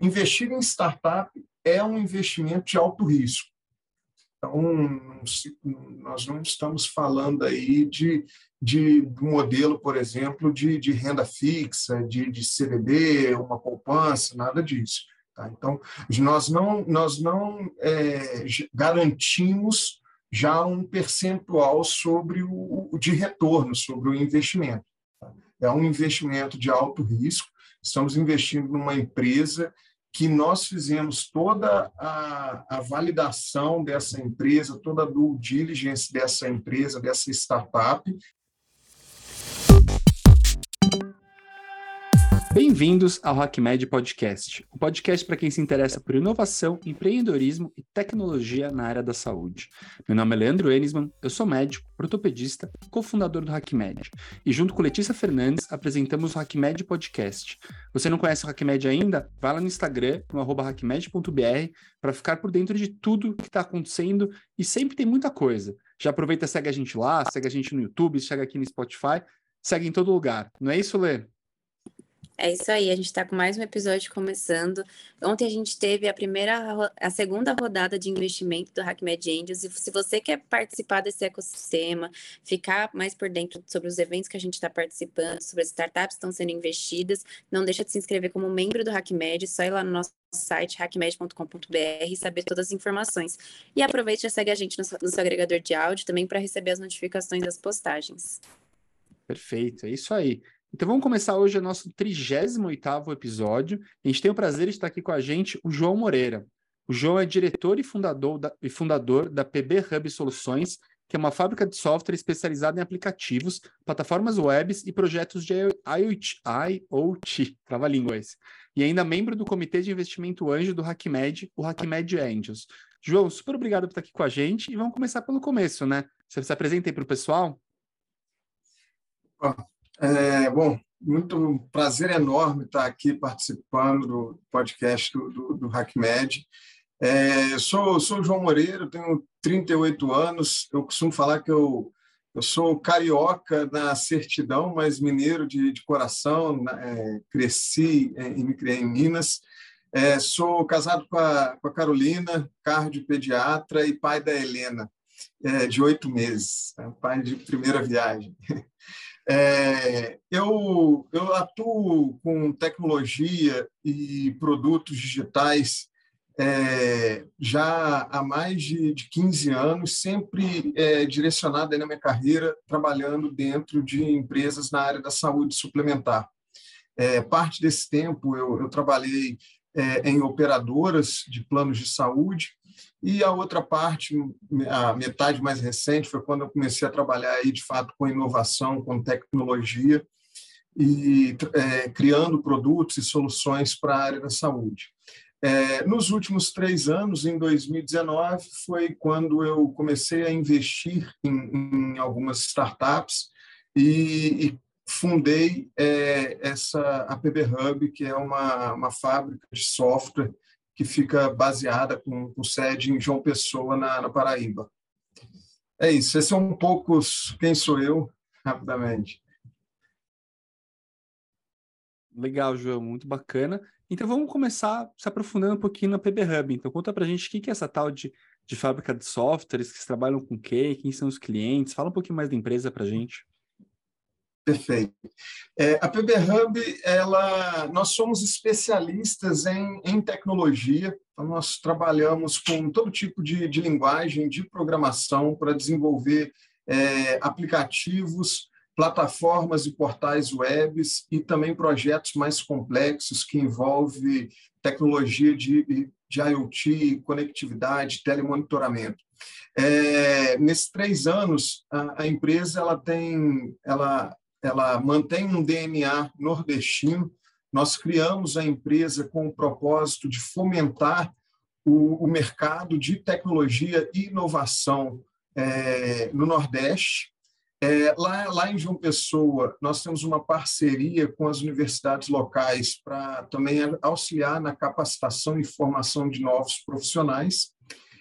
investir em startup é um investimento de alto risco. Então, nós não estamos falando aí de, de modelo, por exemplo, de, de renda fixa, de, de CDB, uma poupança, nada disso. Tá? Então, nós não, nós não é, garantimos já um percentual sobre o, de retorno sobre o investimento. Tá? É um investimento de alto risco. Estamos investindo numa empresa que nós fizemos toda a, a, validação dessa empresa, toda a due diligence dessa empresa, dessa startup, Bem-vindos ao HackMed Podcast, o um podcast para quem se interessa por inovação, empreendedorismo e tecnologia na área da saúde. Meu nome é Leandro Enisman, eu sou médico, ortopedista, cofundador do HackMed, e junto com Letícia Fernandes apresentamos o HackMed Podcast. Você não conhece o HackMed ainda? Vá lá no Instagram, no arroba hackmed.br, para ficar por dentro de tudo que está acontecendo e sempre tem muita coisa. Já aproveita segue a gente lá, segue a gente no YouTube, segue aqui no Spotify, segue em todo lugar. Não é isso, Lê? É isso aí, a gente está com mais um episódio começando. Ontem a gente teve a primeira, a segunda rodada de investimento do HackMed Angels. E se você quer participar desse ecossistema, ficar mais por dentro sobre os eventos que a gente está participando, sobre as startups que estão sendo investidas, não deixa de se inscrever como membro do HackMed, só ir lá no nosso site hackmed.com.br e saber todas as informações. E aproveite e segue a gente no, no seu agregador de áudio também para receber as notificações das postagens. Perfeito, é isso aí. Então vamos começar hoje o nosso 38º episódio. A gente tem o prazer de estar aqui com a gente o João Moreira. O João é diretor e fundador da, e fundador da PB Hub Soluções, que é uma fábrica de software especializada em aplicativos, plataformas webs e projetos de IoT, IoT trava-língua esse. E ainda membro do Comitê de Investimento Anjo do HackMed, o HackMed Angels. João, super obrigado por estar aqui com a gente e vamos começar pelo começo, né? Você se apresenta aí para o pessoal? É, bom, muito prazer enorme estar aqui participando do podcast do, do, do HackMed. É, sou, sou João Moreira, tenho 38 anos. Eu costumo falar que eu, eu sou carioca na certidão, mas mineiro de, de coração. É, cresci e me criei em Minas. É, sou casado com a, com a Carolina, cardiopediatra e pai da Helena, é, de oito meses, né, pai de primeira viagem. É, eu, eu atuo com tecnologia e produtos digitais é, já há mais de, de 15 anos, sempre é, direcionado na minha carreira, trabalhando dentro de empresas na área da saúde suplementar. É, parte desse tempo eu, eu trabalhei é, em operadoras de planos de saúde, e a outra parte, a metade mais recente, foi quando eu comecei a trabalhar aí, de fato com inovação, com tecnologia e é, criando produtos e soluções para a área da saúde. É, nos últimos três anos, em 2019, foi quando eu comecei a investir em, em algumas startups e, e fundei é, essa a PB Hub, que é uma, uma fábrica de software que fica baseada com, com sede em João Pessoa, na, na Paraíba. É isso, esses são um poucos quem sou eu, rapidamente. Legal, João, muito bacana. Então vamos começar se aprofundando um pouquinho na PB Hub. Então conta pra gente o que é essa tal de, de fábrica de softwares, que trabalham com quê, quem são os clientes, fala um pouquinho mais da empresa pra gente. Perfeito. É, a PB Hub, ela, nós somos especialistas em, em tecnologia, então nós trabalhamos com todo tipo de, de linguagem, de programação para desenvolver é, aplicativos, plataformas e portais webs e também projetos mais complexos que envolvem tecnologia de, de IoT, conectividade, telemonitoramento. É, nesses três anos, a, a, empresa ela tem, ela ela mantém um DNA nordestino. Nós criamos a empresa com o propósito de fomentar o, o mercado de tecnologia e inovação é, no Nordeste. É, lá, lá em João Pessoa, nós temos uma parceria com as universidades locais para também auxiliar na capacitação e formação de novos profissionais.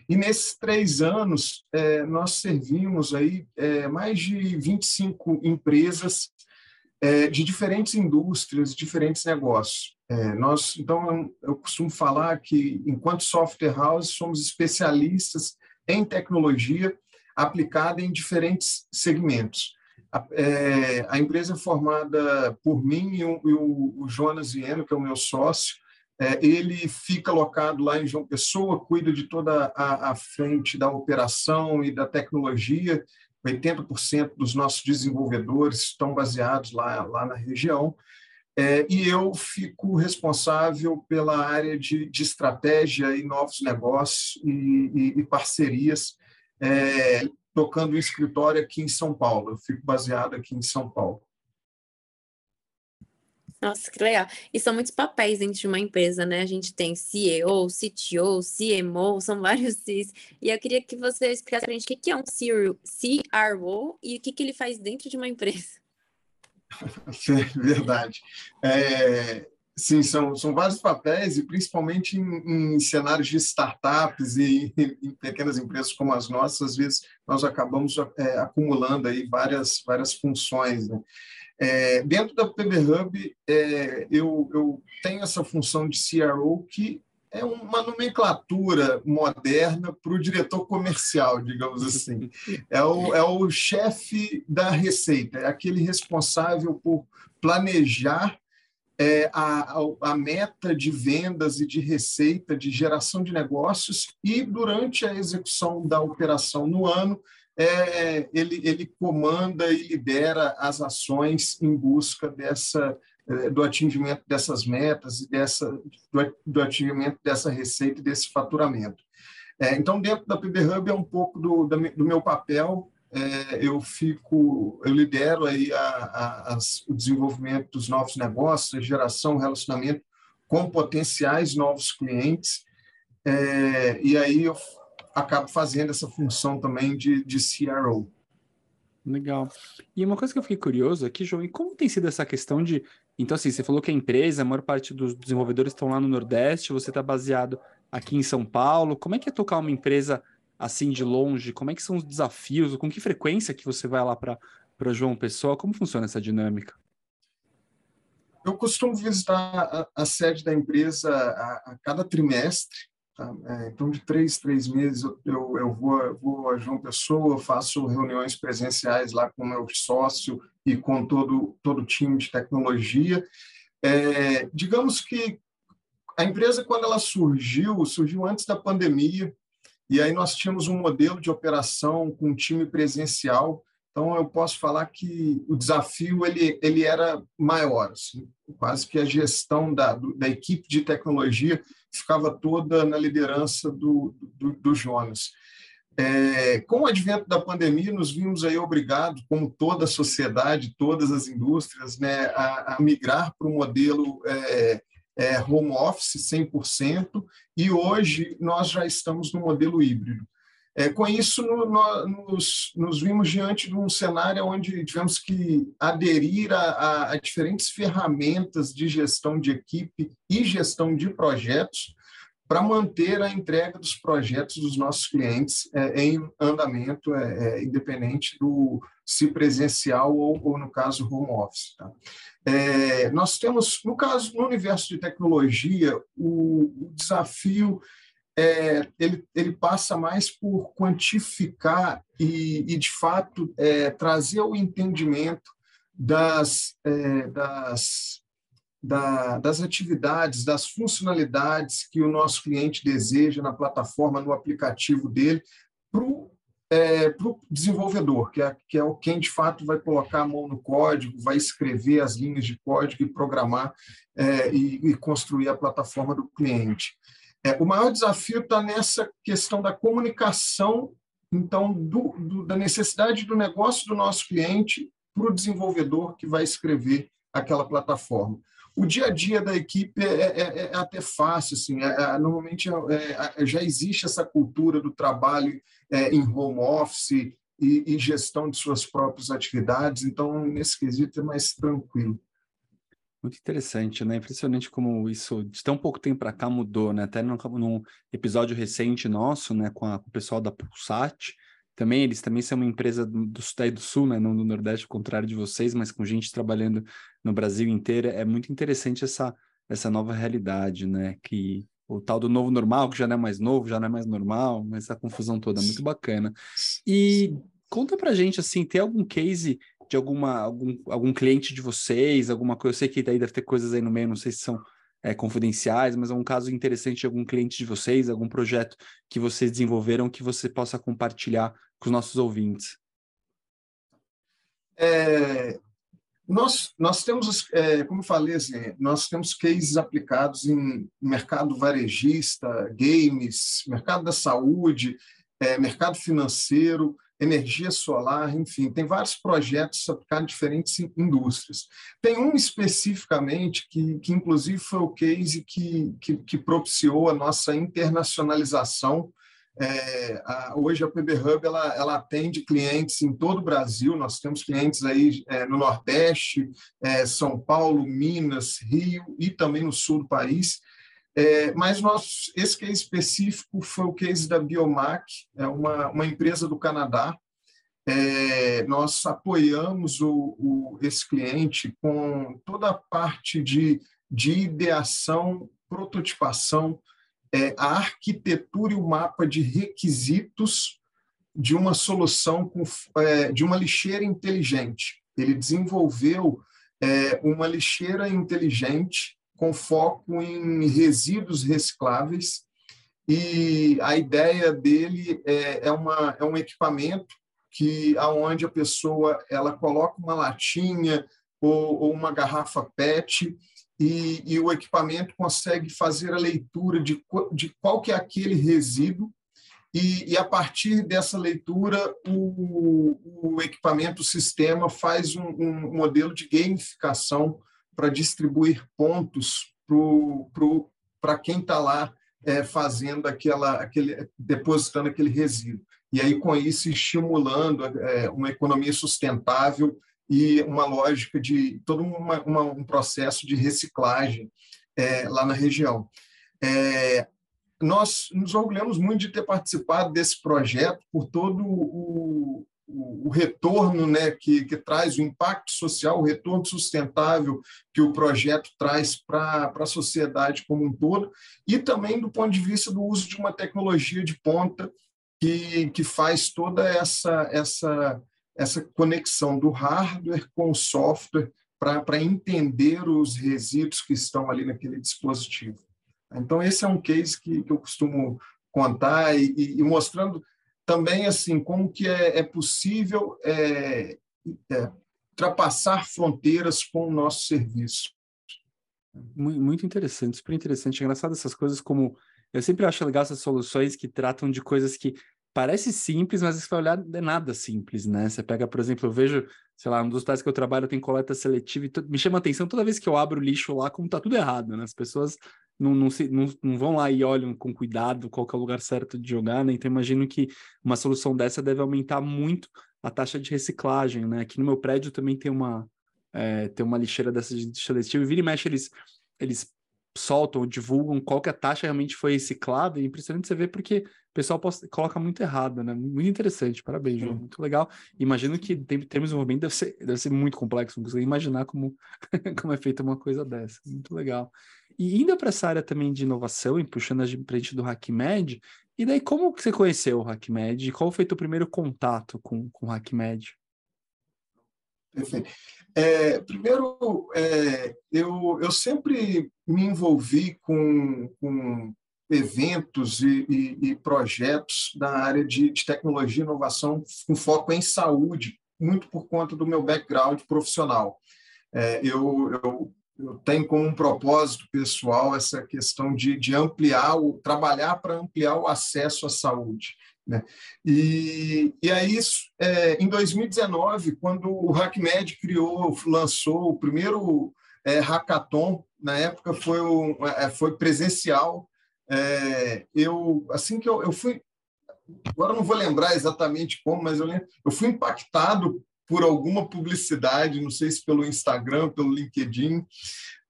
E nesses três anos, é, nós servimos aí é, mais de 25 empresas é, de diferentes indústrias, diferentes negócios. É, nós, então, eu costumo falar que, enquanto software house, somos especialistas em tecnologia aplicada em diferentes segmentos. A, é, a empresa é formada por mim e o, e o Jonas Vieno, que é o meu sócio. É, ele fica alocado lá em João Pessoa, cuida de toda a, a frente da operação e da tecnologia. 80% dos nossos desenvolvedores estão baseados lá, lá na região. É, e eu fico responsável pela área de, de estratégia e novos negócios e, e, e parcerias, é, tocando um escritório aqui em São Paulo. Eu fico baseado aqui em São Paulo. Nossa, que legal. E são muitos papéis dentro de uma empresa, né? A gente tem CEO, CTO, CMO, são vários Cs. E eu queria que você explicasse para a gente o que é um CRO e o que ele faz dentro de uma empresa. Verdade. É, sim, são, são vários papéis, e principalmente em, em cenários de startups e em, pequenas empresas como as nossas, às vezes nós acabamos é, acumulando aí várias, várias funções. Né? É, dentro da PB Hub, é, eu, eu tenho essa função de CRO que é uma nomenclatura moderna para o diretor comercial, digamos assim. É o, é o chefe da receita, é aquele responsável por planejar é, a, a, meta de vendas e de receita, de geração de negócios, e durante a execução da operação no ano, é, ele, ele comanda e lidera as ações em busca dessa eh, do atingimento dessas metas e dessa, do, do atingimento dessa receita e desse faturamento. É, então, dentro da PB Hub é um pouco do, do meu papel. É, eu fico, eu lidero aí a, a, as, o desenvolvimento dos novos negócios, geração, relacionamento com potenciais novos clientes. É, e aí eu acabo fazendo essa função também de, de CRO. Legal. E uma coisa que eu fiquei curioso aqui, João, e como tem sido essa questão de. Então, assim, você falou que a empresa, a maior parte dos desenvolvedores estão lá no Nordeste, você está baseado aqui em São Paulo. Como é que é tocar uma empresa assim de longe? Como é que são os desafios? Com que frequência que você vai lá para João Pessoa? Como funciona essa dinâmica? Eu costumo visitar a, a sede da empresa a, a cada trimestre. Tá? É, então, de três, três meses, eu, eu vou, vou a João Pessoa, faço reuniões presenciais lá com o meu sócio e com todo, todo o time de tecnologia. É, digamos que a empresa, quando ela surgiu, surgiu antes da pandemia, e aí nós tínhamos um modelo de operação com time presencial, então eu posso falar que o desafio ele, ele era maior, assim, quase que a gestão da, da equipe de tecnologia ficava toda na liderança do, do, do Jonas. É, com o advento da pandemia, nos vimos aí obrigados, como toda a sociedade, todas as indústrias, né, a, a migrar para um modelo é, é, home office 100%, e hoje nós já estamos no modelo híbrido. É, com isso, no, no, nos, nos, vimos diante de um cenário onde tivemos que aderir a, a, a, diferentes ferramentas de gestão de equipe e gestão de projetos para manter a entrega dos projetos dos nossos clientes é, em andamento, é, é independente do se presencial ou, ou no caso, home office. Tá? É, nós temos, no caso, no universo de tecnologia, o, o desafio é, ele, ele passa mais por quantificar e, e de fato, é, trazer o entendimento das, é, das, da, das atividades, das funcionalidades que o nosso cliente deseja na plataforma, no aplicativo dele, para o é, desenvolvedor, que é, que é o quem de fato vai colocar a mão no código, vai escrever as linhas de código e programar é, e, e construir a plataforma do cliente. É, o maior desafio está nessa questão da comunicação, então, do, do, da necessidade do negócio do nosso cliente para o desenvolvedor que vai escrever aquela plataforma. O dia a dia da equipe é, é, é, é até fácil, assim, é, é, normalmente já existe essa cultura do trabalho em home office e, e gestão de suas próprias atividades, então, nesse quesito, é mais tranquilo. Muito interessante, né? Impressionante como isso, de tão pouco tempo para cá, mudou, né? Até num, num, episódio recente nosso, né, com, a, com o pessoal da Pulsat, também eles também são uma empresa do, Sudeste do Sul, né? Não do Nordeste, ao contrário de vocês, mas com gente trabalhando no Brasil inteiro. É muito interessante essa, dessa nova realidade, né? Que o tal do novo normal, que já não é mais novo, já não é mais normal, mas essa confusão toda, muito bacana. E conta pra gente, assim, tem algum case de alguma, algum, algum cliente de vocês, alguma coisa, eu sei que daí deve ter coisas aí no meio, não sei se são é, confidenciais, mas é um caso interessante de algum cliente de vocês, algum projeto que vocês desenvolveram que você possa compartilhar com os nossos ouvintes. É, nós, nós temos, é, como eu falei, assim, nós temos cases aplicados em mercado varejista, games, mercado da saúde, é, mercado financeiro, energia solar, enfim, tem vários projetos aplicados em diferentes indústrias. Tem um especificamente que, que inclusive, foi o case que, que, que propiciou a nossa internacionalização. É, a, hoje a PB Hub ela, ela atende clientes em todo o Brasil, nós temos clientes aí é, no Nordeste, é, São Paulo, Minas, Rio e também no sul do país. É, mas nós, esse case específico foi o case da Biomac, é uma, uma empresa do Canadá. É, nós apoiamos o, o, esse cliente com toda a parte de, de ideação, prototipação, é, a arquitetura e o mapa de requisitos de uma solução com, é, de uma lixeira inteligente. Ele desenvolveu é, uma lixeira inteligente com foco em resíduos recicláveis. E a ideia dele é, é, uma, é um equipamento que aonde a pessoa ela coloca uma latinha ou, ou uma garrafa PET e, e, o equipamento consegue fazer a leitura de, de qual que é aquele resíduo e, e a partir dessa leitura o, o equipamento, o sistema faz um, um modelo de gamificação para distribuir pontos para quem está lá é, fazendo aquela, aquele, depositando aquele resíduo. E aí, com isso, estimulando é, uma economia sustentável e uma lógica de todo uma, uma, um processo de reciclagem é, lá na região. É, nós nos orgulhamos muito de ter participado desse projeto por todo o, o, retorno né, que, que traz, o impacto social, o retorno sustentável que o projeto traz para a sociedade como um todo, e também do ponto de vista do uso de uma tecnologia de ponta que, que faz toda essa, essa, essa conexão do hardware com o software para entender os resíduos que estão ali naquele dispositivo. Então, esse é um case que, que eu costumo contar e, e, e mostrando também assim como que é, é possível é, é, ultrapassar fronteiras com o nosso serviço. Muito interessante, super interessante. É engraçado essas coisas como eu sempre acho legal essas soluções que tratam de coisas que parece simples, mas se vai olhar é nada simples, né? Você pega, por exemplo, eu vejo, sei lá, um dos hospitais que eu trabalho tem coleta seletiva e me chama a atenção toda vez que eu abro o lixo lá, como tá tudo errado, né? As pessoas não, não, se, não, não vão lá e olham com cuidado qual é o lugar certo de jogar, né? Então imagino que uma solução dessa deve aumentar muito a taxa de reciclagem, né? Aqui no meu prédio também tem uma é, tem uma lixeira dessa de seletivo e vira e mexe eles eles soltam, divulgam qual que a taxa realmente foi reciclada, é impressionante você ver porque o pessoal posta, coloca muito errado, né? Muito interessante, parabéns, João, muito legal. Imagino que em termos de desenvolvimento deve ser, deve ser muito complexo, não consigo imaginar como, como é feita uma coisa dessa, muito legal. E indo para essa área também de inovação e puxando a gente do HackMed, e daí como que você conheceu o HackMed? Qual foi o teu primeiro contato com, com o HackMed? Perfeito. É, primeiro, é, eu, eu sempre me envolvi com, com eventos e, e, e projetos na área de, de, tecnologia e inovação com foco em saúde, muito por conta do meu background profissional. É, eu, eu eu tenho como um propósito pessoal essa questão de, de ampliar, o, trabalhar para ampliar o acesso à saúde. Né? E, e aí, é, em 2019, quando o HackMed criou, lançou o primeiro é, hackathon, na época foi, um, é, foi presencial, é, eu assim que eu, eu fui, agora não vou lembrar exatamente como, mas eu, lembro, eu fui impactado por alguma publicidade, não sei se pelo Instagram, pelo LinkedIn,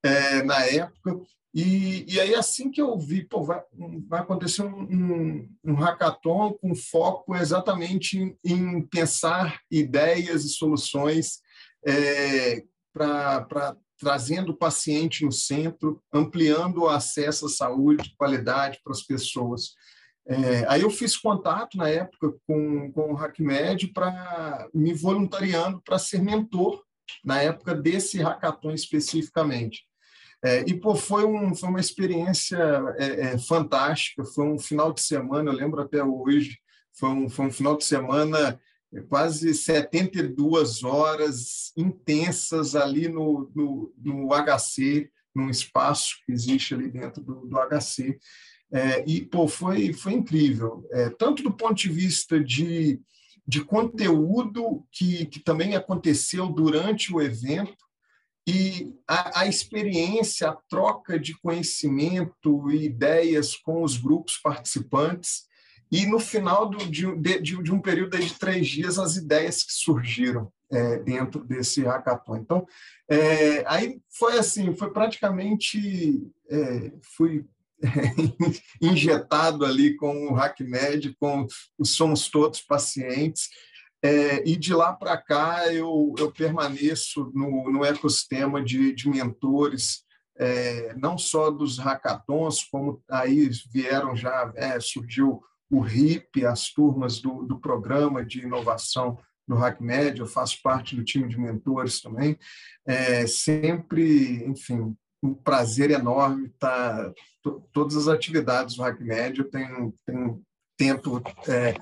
é, na época. E, e aí, assim que eu vi, pô, vai, vai acontecer um, um, um hackathon com foco exatamente em, em pensar ideias e soluções é, para trazendo o paciente no centro, ampliando o acesso à saúde, qualidade para as pessoas. É, aí eu fiz contato na época com, com o HackMed para me voluntariando para ser mentor na época desse hackathon especificamente. É, e pô, foi, um, foi uma experiência é, é, fantástica. Foi um final de semana, eu lembro até hoje. Foi um, foi um final de semana é, quase 72 horas intensas ali no, no, no HC, num espaço que existe ali dentro do, do HC. É, e pô, foi, foi incrível, é, tanto do ponto de vista de, de conteúdo que, que também aconteceu durante o evento, e a, a, experiência, a troca de conhecimento e ideias com os grupos participantes, e no final do, de, de, de, um período de três dias, as ideias que surgiram é, dentro desse hackathon. Então, é, aí foi assim, foi praticamente, é, fui injetado ali com o HackMed, com os Somos Todos Pacientes, é, e de lá para cá eu, eu permaneço no, no ecossistema de, de mentores, é, não só dos hackathons, como aí vieram já, é, surgiu o RIP, as turmas do, do programa de inovação do HackMed, eu faço parte do time de mentores também. É, sempre, enfim, um prazer enorme estar. Todas as atividades do HackMed eu tenho, tenho tento é,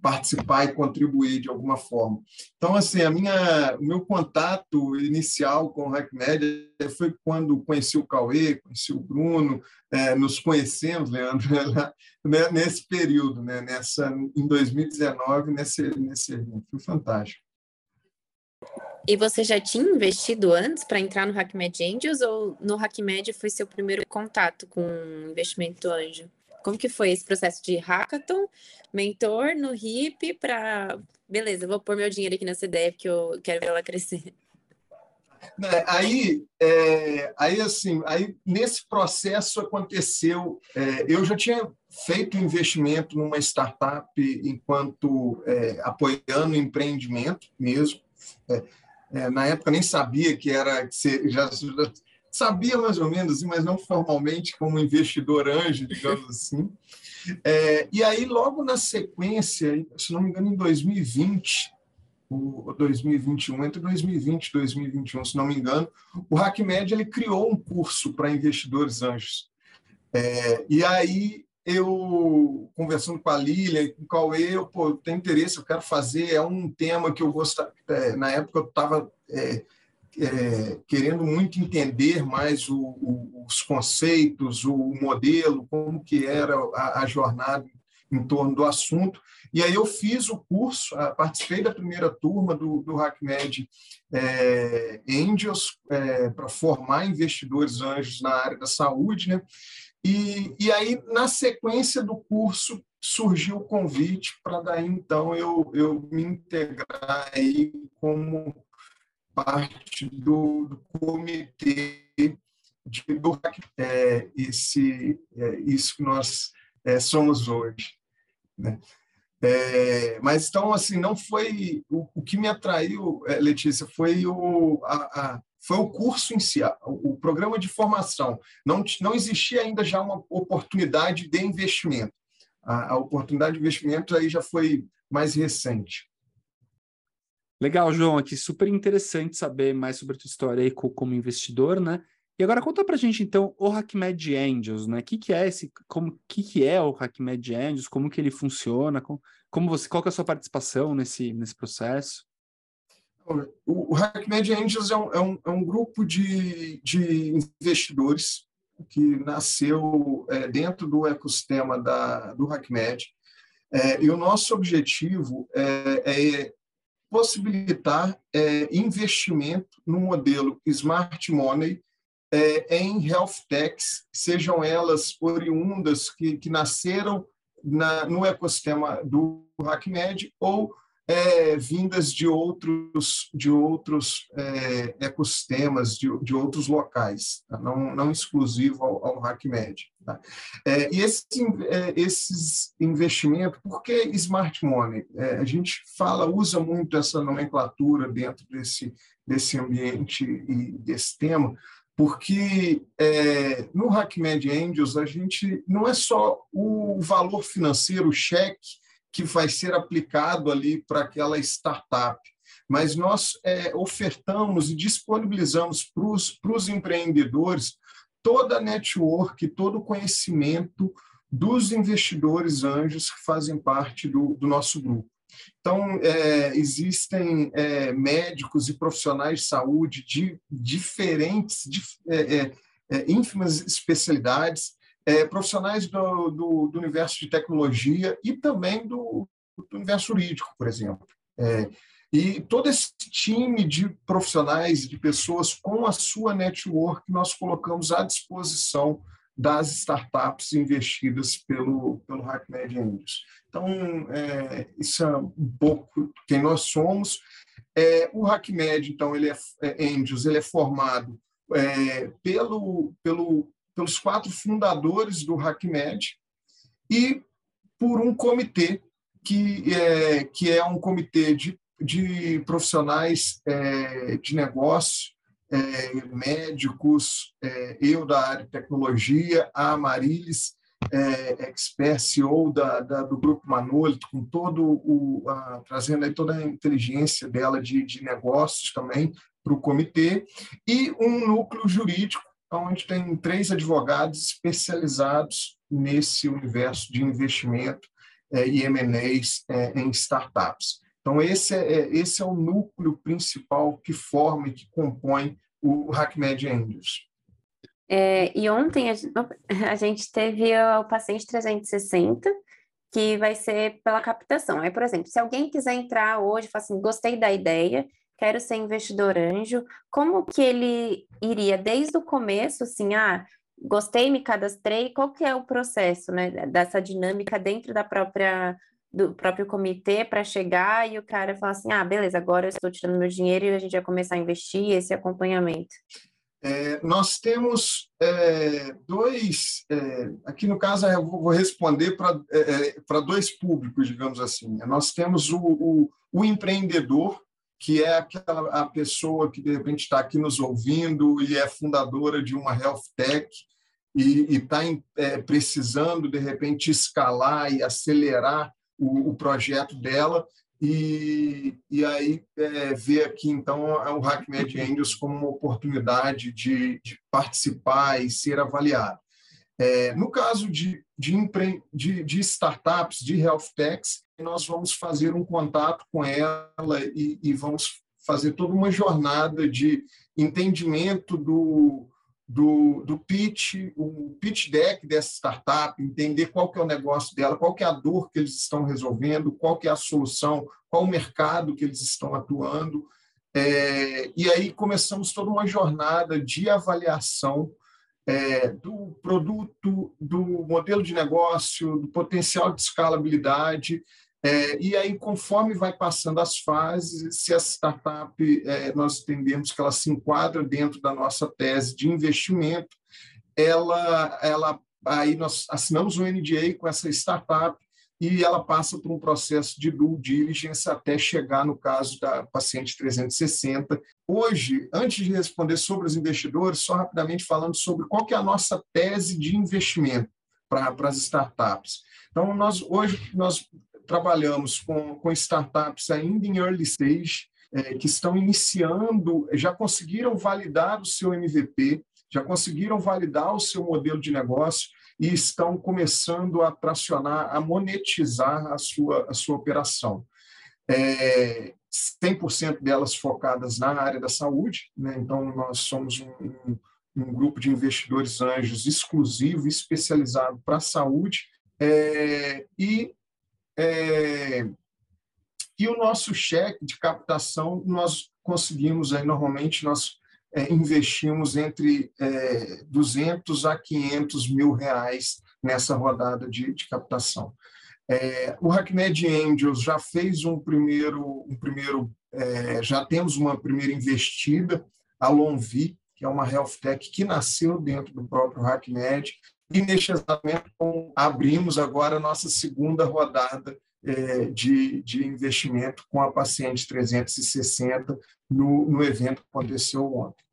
participar e contribuir de alguma forma. Então, assim, a minha, o meu contato inicial com o HackMed foi quando conheci o Cauê, conheci o Bruno, é, nos conhecemos, Leandro, né, nesse período, né, nessa, em 2019, nesse, nesse evento. Foi fantástico. E você já tinha investido antes para entrar no HackMed Angels ou no HackMed foi seu primeiro contato com investimento anjo? Como que foi esse processo de hackathon, mentor no HIP para... Beleza, vou pôr meu dinheiro aqui nessa ideia porque eu quero ver ela crescer. Né, aí, é, aí assim, aí nesse processo aconteceu. É, eu já tinha feito investimento numa startup enquanto é, apoiando empreendimento mesmo. É, na época nem sabia que era que já, já sabia mais ou menos, mas não formalmente como investidor anjo, digamos assim. É, e aí, logo na sequência, se não me engano, em 2020, ou 2021, entre 2020 e 2021, se não me engano, o HackMed ele criou um curso para investidores anjos. É, e aí, eu, conversando com a Lília, com o Cauê, eu pô, tenho interesse, eu quero fazer, é um tema que eu gosto, é, na época eu estava é, é, querendo muito entender mais o, o, os conceitos, o modelo, como que era a, a, jornada em torno do assunto. E aí eu fiz o curso, participei da primeira turma do, do HackMed é, Angels é, para formar investidores anjos na área da saúde, né? E, e aí, na sequência do curso, surgiu o convite para daí, então, eu, eu me integrar aí como parte do, do comitê de, do é, esse, é, isso que nós é, somos hoje. Né? É, mas então assim não foi o, o que me atraiu, é, Letícia, foi o a, a, foi o curso em si, o, programa de formação. Não não existia ainda já uma oportunidade de investimento. A, a oportunidade de investimento aí já foi mais recente. Legal, João, aqui super interessante saber mais sobre a tua história aí como investidor, né? E agora conta pra gente então o HackMed Angels, né? O que, que é esse, como que, que é o HackMed Angels, como que ele funciona, como, como você, qual que é a sua participação nesse, nesse processo? O, HackMed Angels é um, é um, é um grupo de, de investidores que nasceu é, dentro do ecossistema da, do HackMed. É, e o nosso objetivo é, é possibilitar é, investimento no modelo smart money em health techs, sejam elas oriundas que, que nasceram na, no ecossistema do HackMed ou é, vindas de outros, de outros é, ecossistemas, de, de outros locais, tá? não, não exclusivo ao, ao HackMed. Tá? É, e esse, é, esses investimentos, por que smart money? É, a gente fala, usa muito essa nomenclatura dentro desse, desse ambiente e desse tema, porque é, no HackMed Angels a gente não é só o valor financeiro, o cheque, que vai ser aplicado ali para aquela startup. Mas nós é, ofertamos e disponibilizamos para os empreendedores toda a network, todo o conhecimento dos investidores anjos que fazem parte do, do nosso grupo. Então, é, existem é, médicos e profissionais de saúde de diferentes, de, é, é, é ínfimas especialidades, é, profissionais do, do, do, universo de tecnologia e também do, do universo jurídico, por exemplo. É, e todo esse time de profissionais, de pessoas com a sua network, nós colocamos à disposição das startups investidas pelo, pelo HackMed Angels. Então, é, isso é um pouco quem nós somos. É, o HackMed, então, ele é, é Angels, ele é formado é, pelo, pelo pelos quatro fundadores do HackMed e por um comitê que é, que é um comitê de, de profissionais é, de negócio, é, médicos, é, eu da área de tecnologia, a Marilis, é, expert CEO da, da, do Grupo Manolito, com todo o, a, trazendo aí toda a inteligência dela de, de negócios também para o comitê, e um núcleo jurídico onde tem três advogados especializados nesse universo de investimento é, e M&As é, em startups. Então, esse é, é, esse é o núcleo principal que forma e que compõe o HackMed Angels. É, e ontem a, a, gente teve o paciente 360, que vai ser pela captação. Aí, por exemplo, se alguém quiser entrar hoje e falar assim, gostei da ideia, quero ser investidor anjo, como que ele iria desde o começo, assim, ah, gostei, me cadastrei, qual que é o processo, né, dessa dinâmica dentro da própria do próprio comitê para chegar e o cara falar assim, ah, beleza, agora eu estou tirando meu dinheiro e a gente vai começar a investir esse acompanhamento. É, nós temos é, dois, é, aqui no caso eu vou responder para é, é, dois públicos, digamos assim. Nós temos o, o, o empreendedor, que é aquela a pessoa que de repente está aqui nos ouvindo e é fundadora de uma health tech e está é, precisando de repente escalar e acelerar o, o projeto dela e, e aí é, ver aqui então o HackMed Angels como uma oportunidade de, de participar e ser avaliado. É, no caso de, de, de, de, startups, de health techs, nós vamos fazer um contato com ela e, e vamos fazer toda uma jornada de entendimento do, do, do pitch, o pitch deck dessa startup, entender qual que é o negócio dela, qual que é a dor que eles estão resolvendo, qual que é a solução, qual o mercado que eles estão atuando. É, e aí começamos toda uma jornada de avaliação é, do produto, do modelo de negócio, do potencial de escalabilidade, é, e aí, conforme vai passando as fases, se a startup, é, nós entendemos que ela se enquadra dentro da nossa tese de investimento, ela, ela aí nós assinamos um NDA com essa startup e ela passa por um processo de due diligence até chegar no caso da paciente 360. Hoje, antes de responder sobre os investidores, só rapidamente falando sobre qual que é a nossa tese de investimento para, as startups. Então, nós hoje nós trabalhamos com, com startups ainda em early stage, é, que estão iniciando, já conseguiram validar o seu MVP, já conseguiram validar o seu modelo de negócio e estão começando a tracionar, a monetizar a sua, a sua operação. É, 100% delas focadas na área da saúde, né? então nós somos um, um, um grupo de investidores anjos exclusivo, especializado para a saúde, é, e é, e o nosso cheque de captação, nós conseguimos, aí, normalmente, nós é, investimos entre é, 200 a 500 mil reais nessa rodada de, de captação. É, o HackMed Angels já fez um primeiro, um primeiro é, já temos uma primeira investida, a Lonvi, que é uma health tech que nasceu dentro do próprio HackMed, e neste exatamente abrimos agora a nossa segunda rodada é, de, de investimento com a paciente 360 no, no evento que aconteceu ontem.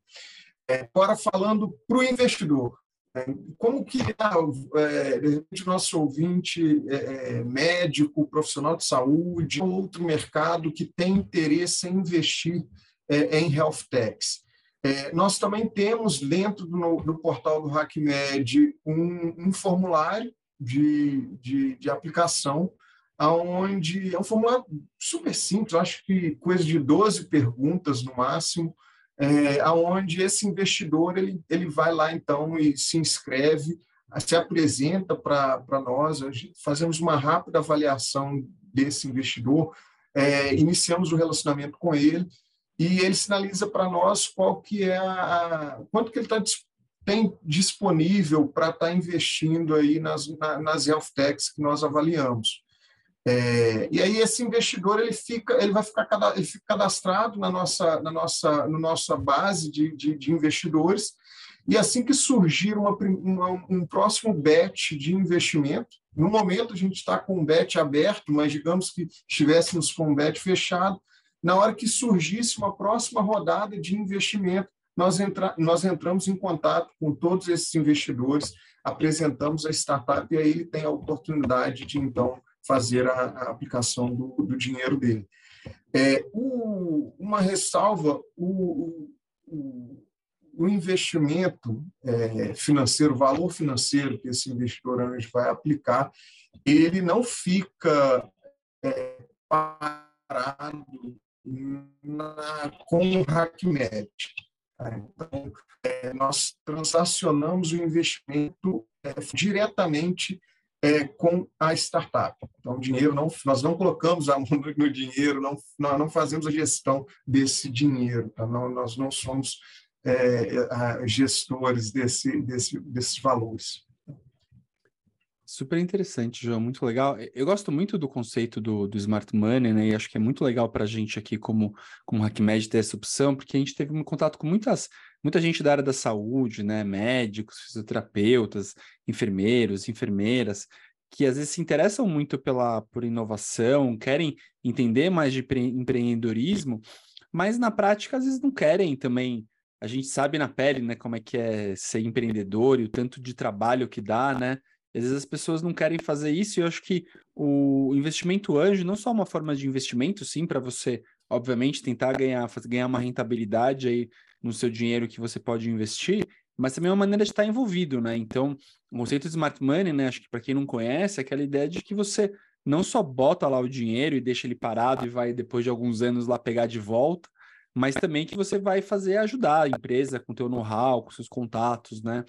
É, agora, falando para o investidor, né, como que é, de repente, nosso ouvinte é, é, médico, profissional de saúde, outro mercado que tem interesse em investir é, em health techs? É, nós também temos dentro do, do portal do HackMed um, um formulário de, de, de aplicação aonde é um formulário super simples, acho que coisa de 12 perguntas no máximo, é, aonde esse investidor ele, ele vai lá então e se inscreve, se apresenta para nós, fazemos uma rápida avaliação desse investidor, é, iniciamos o relacionamento com ele e ele sinaliza para nós qual que é a, quanto que ele está tem disponível para estar tá investindo aí nas, nas health techs que nós avaliamos. É, e aí esse investidor ele fica, ele vai ficar ele fica cadastrado na nossa, na nossa, na nossa base de, de, de investidores e assim que surgir uma, uma, um próximo bet de investimento, no momento a gente está com um bet aberto, mas digamos que estivéssemos com um bet fechado, na hora que surgisse uma próxima rodada de investimento, nós, entra, nós entramos em contato com todos esses investidores, apresentamos a startup e aí ele tem a oportunidade de então fazer a, a aplicação do, do, dinheiro dele. É, o, uma ressalva, o, o, o investimento é, financeiro, o valor financeiro que esse investidor anjo vai aplicar, ele não fica é, parado na, com o HackMed. Então, é, nós transacionamos o investimento é, diretamente é, com a startup. Então, o dinheiro não, nós não colocamos a mão no dinheiro, não, nós não fazemos a gestão desse dinheiro, tá? não, nós não somos é, gestores desse, desse, desses valores. Super interessante, João, muito legal. Eu gosto muito do conceito do, do Smart Money, né? E acho que é muito legal para a gente aqui, como, como HackMed, ter essa opção, porque a gente teve um contato com muitas, muita gente da área da saúde, né? Médicos, fisioterapeutas, enfermeiros, enfermeiras, que às vezes se interessam muito pela, por inovação, querem entender mais de empreendedorismo, mas na prática às vezes não querem também. A gente sabe na pele, né, como é que é ser empreendedor e o tanto de trabalho que dá, né? Às vezes as pessoas não querem fazer isso, e eu acho que o investimento anjo não só uma forma de investimento, sim, para você, obviamente, tentar ganhar, ganhar uma rentabilidade aí no seu dinheiro que você pode investir, mas também é uma maneira de estar envolvido, né? Então, o conceito de smart money, né? Acho que para quem não conhece, é aquela ideia de que você não só bota lá o dinheiro e deixa ele parado e vai depois de alguns anos lá pegar de volta, mas também que você vai fazer ajudar a empresa com teu know-how, com seus contatos, né?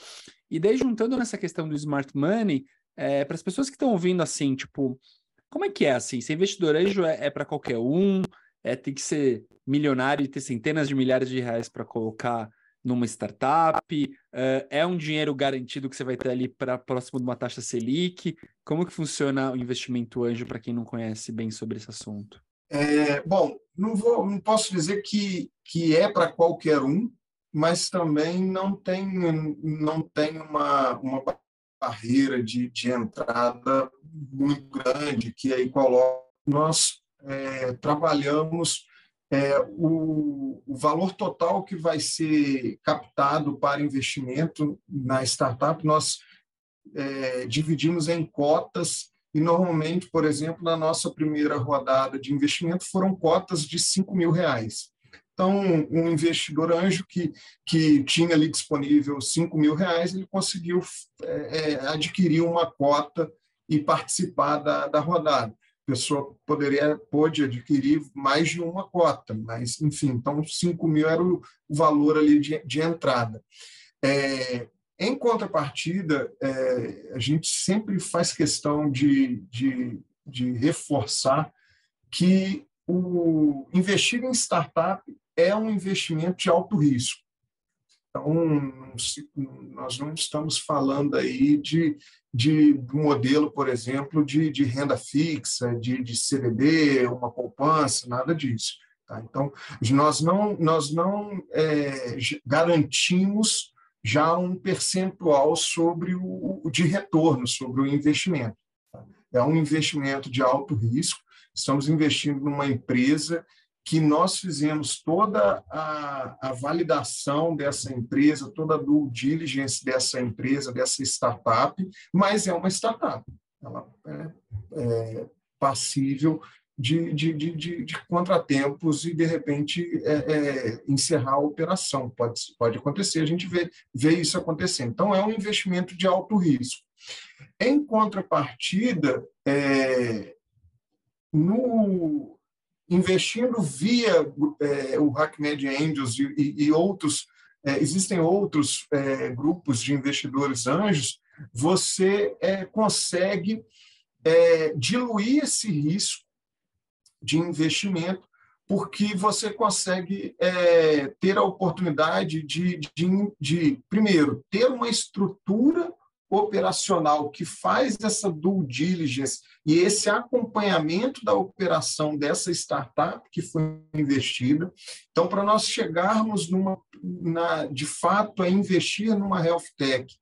E daí, juntando nessa questão do smart money, é, para as pessoas que estão ouvindo assim, tipo, como é que é assim? Ser investidor anjo é, é para qualquer um? É, tem que ser milionário e ter centenas de milhares de reais para colocar numa startup? É, é um dinheiro garantido que você vai ter ali para próximo de uma taxa Selic? Como que funciona o investimento anjo para quem não conhece bem sobre esse assunto? É, bom, não, vou, não posso dizer que, que é para qualquer um, mas também não tem, não tem uma, uma barreira de, de entrada muito grande que aí coloca. Nós é, trabalhamos é, o, o, valor total que vai ser captado para investimento na startup, nós é, dividimos em cotas e normalmente, por exemplo, na nossa primeira rodada de investimento foram cotas de 5 mil reais. Então, um investidor anjo que, que tinha ali disponível 5 mil reais, ele conseguiu é, é, adquirir uma cota e participar da, da rodada. A pessoa poderia, pôde adquirir mais de uma cota, mas, enfim, então 5 mil era o, valor ali de, de entrada. É, em contrapartida, é, a gente sempre faz questão de, de, de reforçar que o investir em startup é um investimento de alto risco. Então, nós não estamos falando aí de, de modelo, por exemplo, de, de renda fixa, de, de CDB, uma poupança, nada disso. Tá? Então, nós não, nós não é, garantimos já um percentual sobre o, de retorno, sobre o investimento. É um investimento de alto risco, estamos investindo numa empresa que nós fizemos toda a, a, validação dessa empresa, toda a due diligence dessa empresa, dessa startup, mas é uma startup. Ela é, é passível de, de, de, de, contratempos e, de repente, é, é, encerrar a operação. Pode, pode acontecer, a gente vê, vê isso acontecendo. Então, é um investimento de alto risco. Em contrapartida, é, no, investindo via é, o HackMed Angels e, e, e outros, é, existem outros é, grupos de investidores anjos, você consegue diluir esse risco de investimento, porque você consegue é, ter a oportunidade de, de, de, primeiro, ter uma estrutura operacional que faz essa due diligence e esse acompanhamento da operação dessa startup que foi investida. Então, para nós chegarmos numa, na, de fato a investir numa health tech,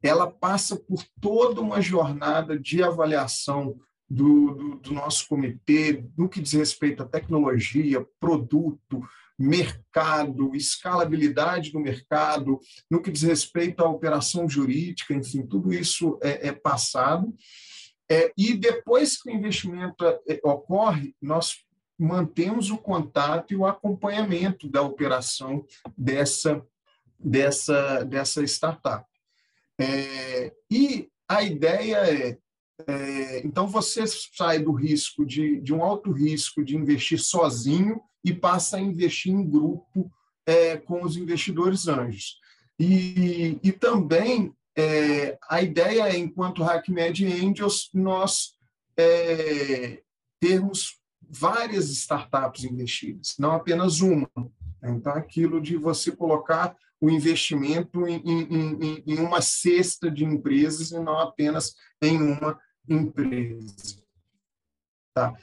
ela passa por toda uma jornada de avaliação do, do, do nosso comitê no que diz respeito à tecnologia, produto, mercado, escalabilidade do mercado, no que diz respeito à operação jurídica, enfim, tudo isso é, é passado. É, e depois que o investimento é, ocorre, nós mantemos o contato e o acompanhamento da operação dessa, dessa, dessa startup. É, e a ideia é, é, então você sai do risco de, de um alto risco de investir sozinho e passa a investir em grupo é, com os investidores anjos. E, e também é, a ideia é, enquanto HackMed Angels, nós é, termos várias startups investidas, não apenas uma. Então, aquilo de você colocar o investimento em, em, em, uma cesta de empresas e não apenas em uma empresa. Tá?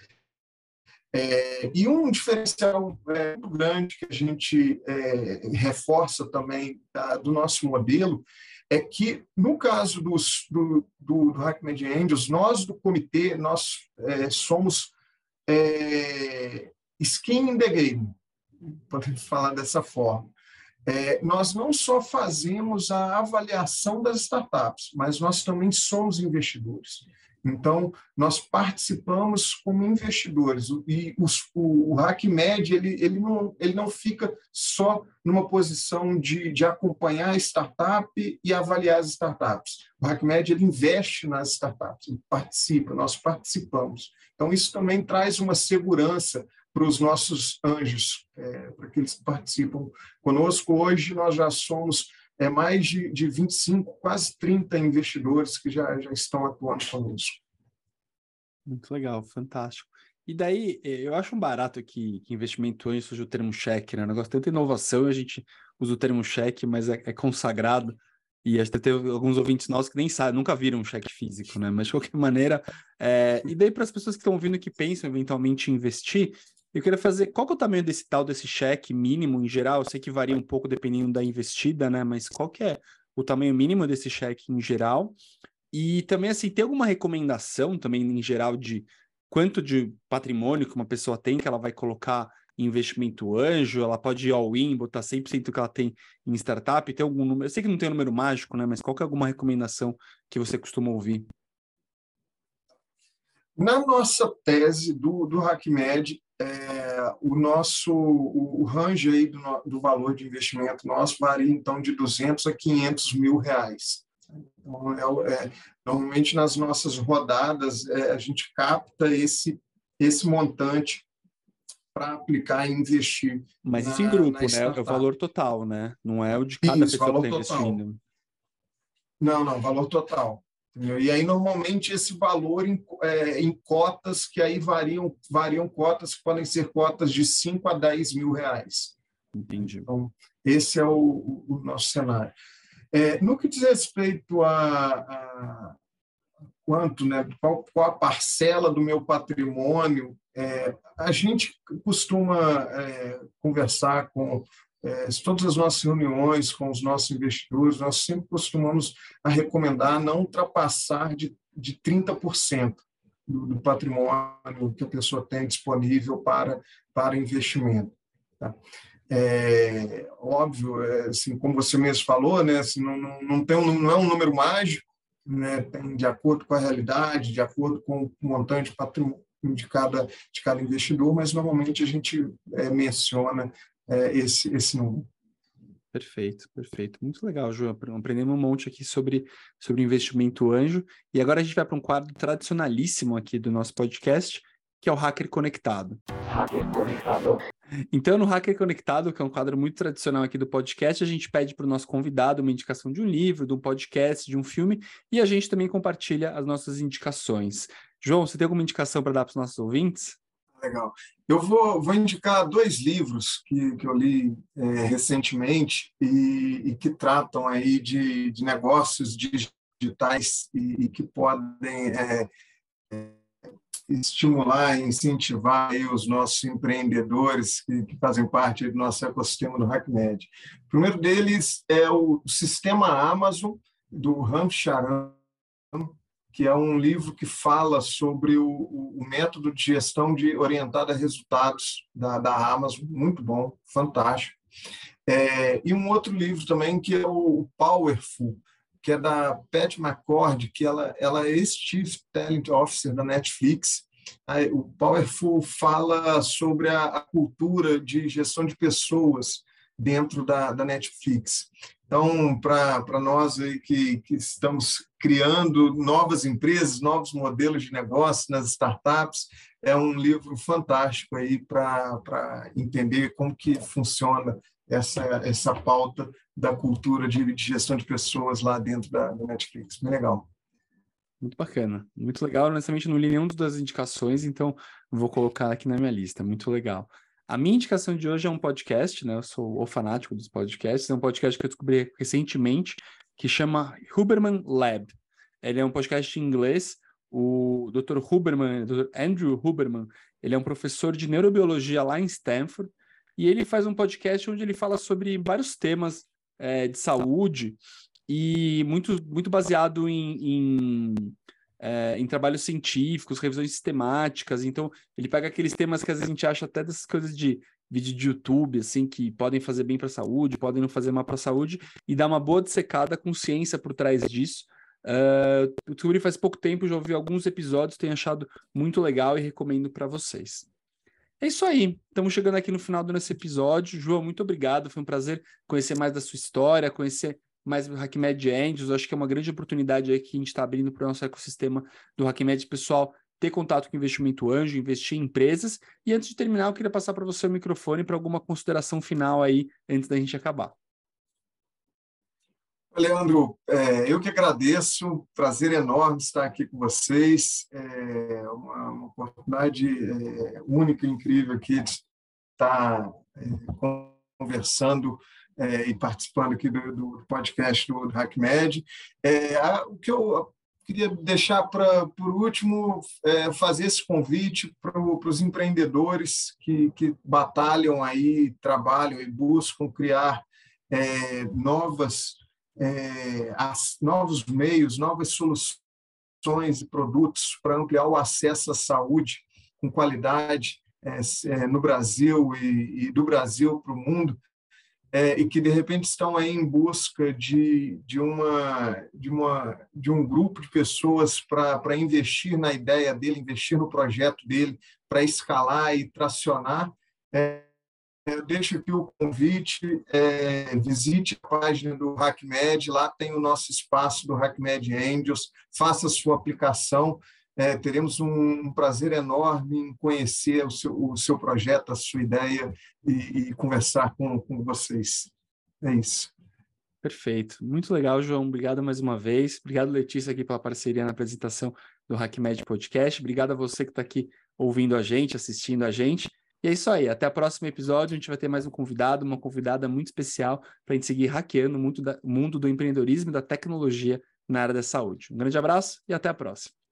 É, e um diferencial é, grande que a gente é, reforça também tá, do nosso modelo é que, no caso dos, do, do, do HackMed Angels, nós do comitê, nós é, somos é, skin in the game, podemos falar dessa forma. É, nós não só fazemos a avaliação das startups, mas nós também somos investidores. Então, nós participamos como investidores e os, o, o HackMed ele, ele, não, ele não fica só numa posição de, de acompanhar a startup e avaliar as startups. O HackMed ele investe nas startups, ele participa, nós participamos. Então, isso também traz uma segurança para os nossos anjos, é, para que eles participam conosco. Hoje, nós já somos é mais de, de 25, quase 30 investidores que já, já estão atuando conosco. Muito legal, fantástico. E daí, eh, eu acho um barato que, que investimento anjo surge o termo cheque, né? O negócio tem tanta inovação a gente usa o termo cheque, mas é, é consagrado. E que teve alguns ouvintes nossos que nem sabem, nunca viram um cheque físico, né? Mas de qualquer maneira, é... e daí para as pessoas que estão ouvindo que pensam eventualmente investir, eu queria fazer, qual que é o tamanho desse tal desse cheque mínimo em geral? Eu sei que varia um pouco dependendo da investida, né? Mas qual que é o tamanho mínimo desse cheque em geral? E também, assim, tem alguma recomendação também em geral de quanto de patrimônio que uma pessoa tem que ela vai colocar em investimento anjo? Ela pode ir all-in, botar 100% do que ela tem em startup? Tem algum número? Eu sei que não tem um número mágico, né? Mas qual que é alguma recomendação que você costuma ouvir? Na nossa tese do, do HackMed, é, o nosso o, o range aí do, do, valor de investimento nosso varia então de 200 a 500 mil reais. Então, é, é, normalmente nas nossas rodadas é, a gente capta esse esse montante para aplicar e investir. Mas na, isso em grupo, né? É o valor total, né? Não é o de cada isso, pessoa que está investindo. Não, não, valor total. E aí, normalmente, esse valor em, é, em, cotas, que aí variam, variam cotas que podem ser cotas de 5 a 10 mil reais. Entendi. Então, Esse é o, o nosso cenário. É, no que diz respeito a, a quanto, né, qual, qual, a parcela do meu patrimônio, é, a gente costuma é, conversar com é, todas as nossas reuniões com os nossos investidores, nós sempre costumamos a recomendar não ultrapassar de, de 30% do, do patrimônio que a pessoa tem disponível para, para investimento. Tá? É, óbvio, é, assim, como você mesmo falou, né, assim, não, não, não, tem um, não é um número mágico, né, tem de acordo com a realidade, de acordo com o montante patrimônio de cada, de cada investidor, mas normalmente a gente é, menciona é, esse, esse número. Perfeito, perfeito. Muito legal, João. Aprendemos um monte aqui sobre, sobre investimento anjo. E agora a gente vai para um quadro tradicionalíssimo aqui do nosso podcast, que é o Hacker Conectado. Hacker Conectado. Então, no Hacker Conectado, que é um quadro muito tradicional aqui do podcast, a gente pede para o nosso convidado uma indicação de um livro, de um podcast, de um filme, e a gente também compartilha as nossas indicações. João, você tem alguma indicação para dar para os nossos ouvintes? Legal. Eu vou, vou indicar dois livros que, que eu li é, recentemente e, e, que tratam aí de, de negócios digitais e, e que podem é, é, estimular e incentivar os nossos empreendedores que, que, fazem parte do nosso ecossistema do HackMed. O primeiro deles é o Sistema Amazon, do Ram Charan, que é um livro que fala sobre o, o método de gestão de orientada a resultados da, da Amazon, muito bom, fantástico. É, e um outro livro também que é o Powerful, que é da Pat McCord, que ela, ela é ex-Chief Talent Officer da Netflix. Aí, o Powerful fala sobre a, a, cultura de gestão de pessoas dentro da, da Netflix. Então, para nós aí que, que estamos criando novas empresas, novos modelos de negócio nas startups, é um livro fantástico aí para entender como que funciona essa, essa pauta da cultura de, de gestão de pessoas lá dentro da, da Netflix. Bem legal. Muito bacana, muito legal. Honestamente, não li nenhuma das indicações, então vou colocar aqui na minha lista. Muito legal. A minha indicação de hoje é um podcast, né? Eu sou o fanático dos podcasts. É um podcast que eu descobri recentemente que chama Huberman Lab. Ele é um podcast em inglês. O Dr. Huberman, Dr. Andrew Huberman, ele é um professor de neurobiologia lá em Stanford e ele faz um podcast onde ele fala sobre vários temas é, de saúde e muito, muito baseado em, em é, em trabalhos científicos, revisões sistemáticas. Então, ele pega aqueles temas que às vezes a gente acha até dessas coisas de vídeo de YouTube, assim, que podem fazer bem para a saúde, podem não fazer mal para a saúde, e dá uma boa dissecada com ciência por trás disso. Uh, descobri faz pouco tempo, já ouvi alguns episódios, tenho achado muito legal e recomendo para vocês. É isso aí. Estamos chegando aqui no final do nosso episódio. João, muito obrigado. Foi um prazer conhecer mais da sua história, conhecer mais o HackMed Angels, acho que é uma grande oportunidade aí que a gente está abrindo para o nosso ecossistema do HackMed, pessoal, ter contato com investimento anjo, investir em empresas. E antes de terminar, eu queria passar para você o microfone para alguma consideração final aí, antes da gente acabar. Leandro, é, eu que agradeço, prazer enorme estar aqui com vocês, é uma, uma oportunidade é, única, incrível aqui de estar é, conversando é, e participando aqui do, do podcast do, do HackMed. É, o que eu queria deixar para, por último, é, fazer esse convite para os empreendedores que, que batalham aí, trabalham e buscam criar é, novas, é, as, novos meios, novas soluções e produtos para ampliar o acesso à saúde com qualidade é, é, no Brasil e, e do Brasil para o mundo é, e que de repente estão aí em busca de, de, uma, de, uma, de um grupo de pessoas para investir na ideia dele, investir no projeto dele, para escalar e tracionar. É, eu deixo aqui o convite, é, visite a página do HackMed, lá tem o nosso espaço do HackMed Angels, faça sua aplicação, é, teremos um, prazer enorme em conhecer o seu, o seu projeto, a sua ideia e, e conversar com, com vocês. É isso. Perfeito. Muito legal, João. Obrigado mais uma vez. Obrigado, Letícia, aqui pela parceria na apresentação do HackMed Podcast. Obrigado a você que está aqui ouvindo a gente, assistindo a gente. E é isso aí. Até o próximo episódio. A gente vai ter mais um convidado, uma convidada muito especial para a gente seguir hackeando o mundo, da, o mundo do empreendedorismo e da tecnologia na área da saúde. Um grande abraço e até a próxima.